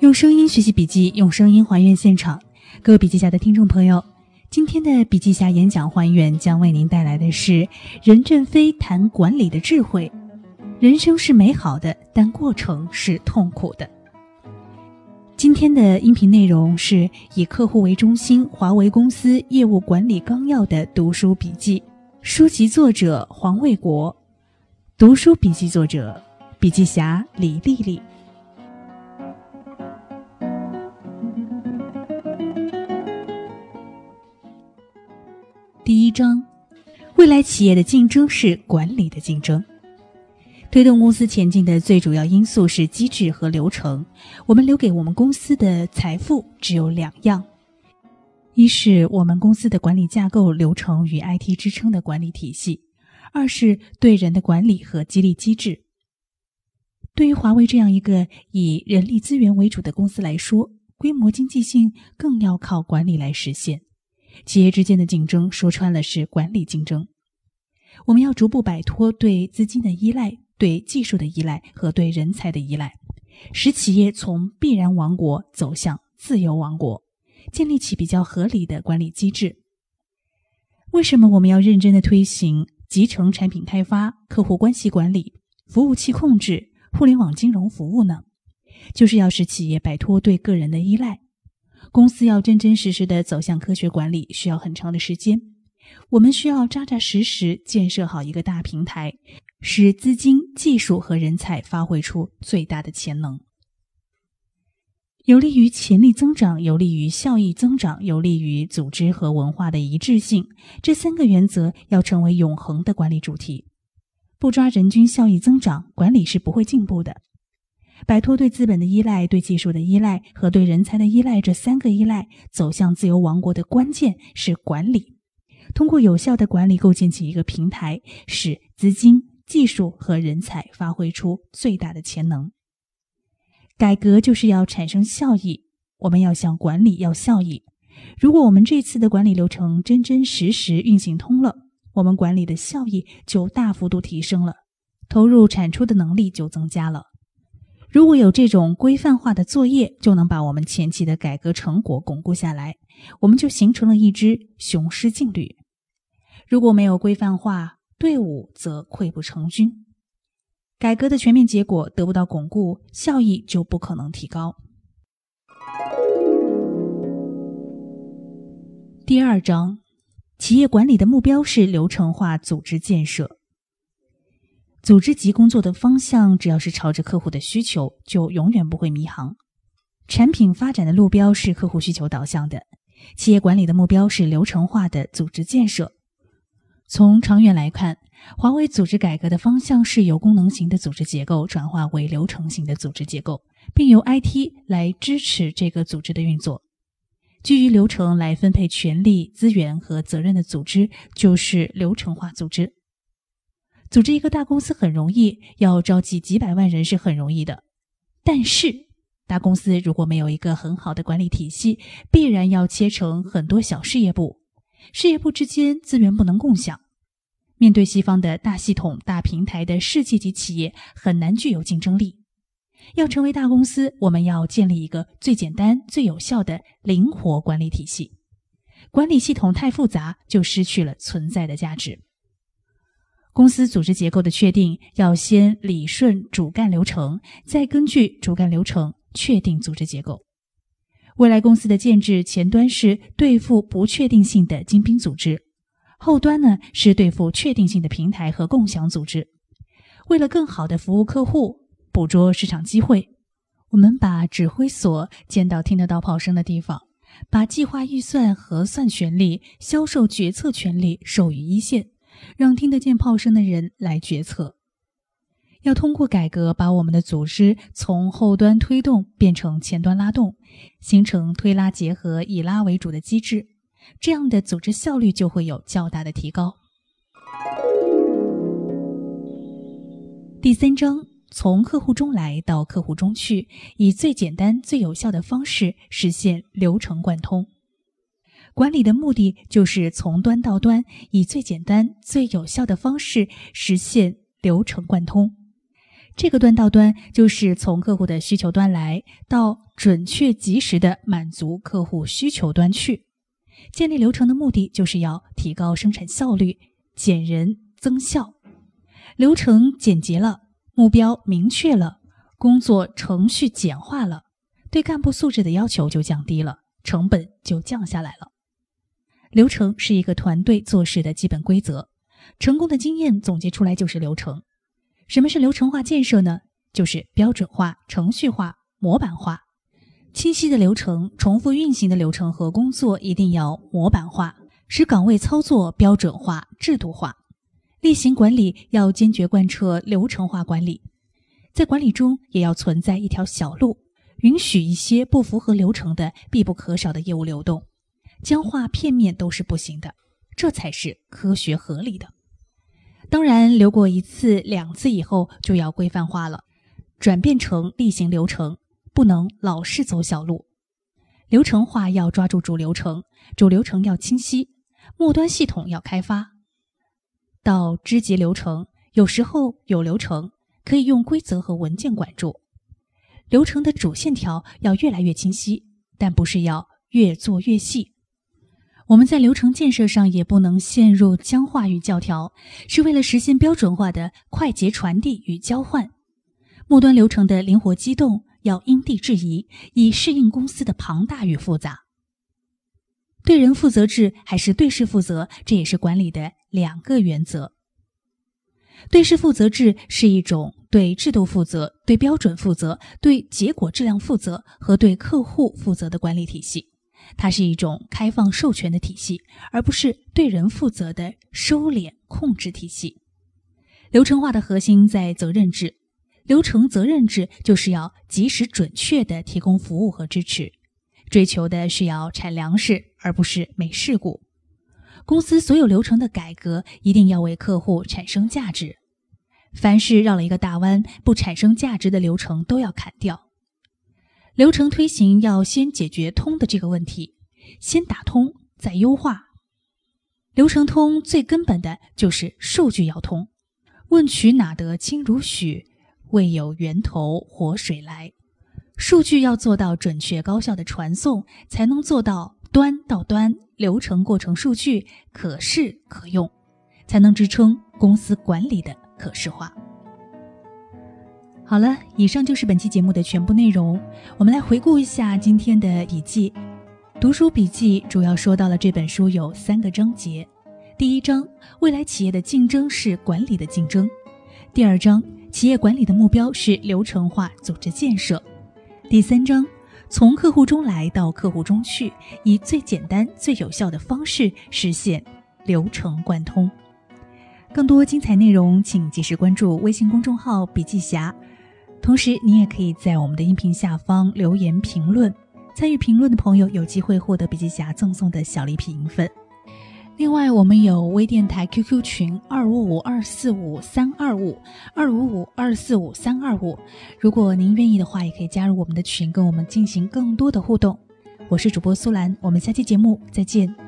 用声音学习笔记，用声音还原现场。各位笔记侠的听众朋友，今天的笔记侠演讲还原将为您带来的是任正非谈管理的智慧。人生是美好的，但过程是痛苦的。今天的音频内容是以客户为中心华为公司业务管理纲要的读书笔记，书籍作者黄卫国，读书笔记作者笔记侠李丽丽。第一章，未来企业的竞争是管理的竞争。推动公司前进的最主要因素是机制和流程。我们留给我们公司的财富只有两样：一是我们公司的管理架构、流程与 IT 支撑的管理体系；二是对人的管理和激励机制。对于华为这样一个以人力资源为主的公司来说，规模经济性更要靠管理来实现。企业之间的竞争，说穿了是管理竞争。我们要逐步摆脱对资金的依赖、对技术的依赖和对人才的依赖，使企业从必然王国走向自由王国，建立起比较合理的管理机制。为什么我们要认真的推行集成产品开发、客户关系管理、服务器控制、互联网金融服务呢？就是要使企业摆脱对个人的依赖。公司要真真实实的走向科学管理，需要很长的时间。我们需要扎扎实实建设好一个大平台，使资金、技术和人才发挥出最大的潜能，有利于潜力增长，有利于效益增长，有利于组织和文化的一致性。这三个原则要成为永恒的管理主题。不抓人均效益增长，管理是不会进步的。摆脱对资本的依赖、对技术的依赖和对人才的依赖这三个依赖，走向自由王国的关键是管理。通过有效的管理，构建起一个平台，使资金、技术和人才发挥出最大的潜能。改革就是要产生效益，我们要向管理要效益。如果我们这次的管理流程真真实实运行通了，我们管理的效益就大幅度提升了，投入产出的能力就增加了。如果有这种规范化的作业，就能把我们前期的改革成果巩固下来，我们就形成了一支雄狮劲旅。如果没有规范化，队伍则溃不成军，改革的全面结果得不到巩固，效益就不可能提高。第二章，企业管理的目标是流程化组织建设。组织及工作的方向，只要是朝着客户的需求，就永远不会迷航。产品发展的路标是客户需求导向的，企业管理的目标是流程化的组织建设。从长远来看，华为组织改革的方向是由功能型的组织结构转化为流程型的组织结构，并由 IT 来支持这个组织的运作。基于流程来分配权力、资源和责任的组织，就是流程化组织。组织一个大公司很容易，要召集几百万人是很容易的。但是，大公司如果没有一个很好的管理体系，必然要切成很多小事业部，事业部之间资源不能共享。面对西方的大系统、大平台的世界级企业，很难具有竞争力。要成为大公司，我们要建立一个最简单、最有效的灵活管理体系。管理系统太复杂，就失去了存在的价值。公司组织结构的确定，要先理顺主干流程，再根据主干流程确定组织结构。未来公司的建制，前端是对付不确定性的精兵组织，后端呢是对付确定性的平台和共享组织。为了更好的服务客户，捕捉市场机会，我们把指挥所建到听得到炮声的地方，把计划预算核算权力、销售决策权力授予一线。让听得见炮声的人来决策。要通过改革，把我们的组织从后端推动变成前端拉动，形成推拉结合、以拉为主的机制，这样的组织效率就会有较大的提高。第三章，从客户中来到客户中去，以最简单、最有效的方式实现流程贯通。管理的目的就是从端到端，以最简单、最有效的方式实现流程贯通。这个端到端就是从客户的需求端来到准确及时的满足客户需求端去。建立流程的目的就是要提高生产效率，减人增效。流程简洁了，目标明确了，工作程序简化了，对干部素质的要求就降低了，成本就降下来了。流程是一个团队做事的基本规则，成功的经验总结出来就是流程。什么是流程化建设呢？就是标准化、程序化、模板化。清晰的流程、重复运行的流程和工作一定要模板化，使岗位操作标准化、制度化。例行管理要坚决贯彻流程化管理，在管理中也要存在一条小路，允许一些不符合流程的必不可少的业务流动，僵化片面都是不行的，这才是科学合理的。当然，流过一次、两次以后就要规范化了，转变成例行流程，不能老是走小路。流程化要抓住主流程，主流程要清晰，末端系统要开发。到支级流程，有时候有流程可以用规则和文件管住，流程的主线条要越来越清晰，但不是要越做越细。我们在流程建设上也不能陷入僵化与教条，是为了实现标准化的快捷传递与交换。末端流程的灵活机动要因地制宜，以适应公司的庞大与复杂。对人负责制还是对事负责，这也是管理的两个原则。对事负责制是一种对制度负责、对标准负责、对结果质量负责和对客户负责的管理体系。它是一种开放授权的体系，而不是对人负责的收敛控制体系。流程化的核心在责任制，流程责任制就是要及时准确地提供服务和支持，追求的是要产粮食，而不是没事故。公司所有流程的改革一定要为客户产生价值，凡是绕了一个大弯不产生价值的流程都要砍掉。流程推行要先解决通的这个问题，先打通再优化。流程通最根本的就是数据要通。问渠哪得清如许？为有源头活水来。数据要做到准确高效的传送，才能做到端到端流程过程数据可视可用，才能支撑公司管理的可视化。好了，以上就是本期节目的全部内容。我们来回顾一下今天的笔记。读书笔记主要说到了这本书有三个章节：第一章，未来企业的竞争是管理的竞争；第二章，企业管理的目标是流程化组织建设；第三章，从客户中来到客户中去，以最简单、最有效的方式实现流程贯通。更多精彩内容，请及时关注微信公众号“笔记侠”。同时，你也可以在我们的音频下方留言评论，参与评论的朋友有机会获得笔记侠赠送的小礼品一份。另外，我们有微电台 QQ 群二五五二四五三二五二五五二四五三二五，如果您愿意的话，也可以加入我们的群，跟我们进行更多的互动。我是主播苏兰，我们下期节目再见。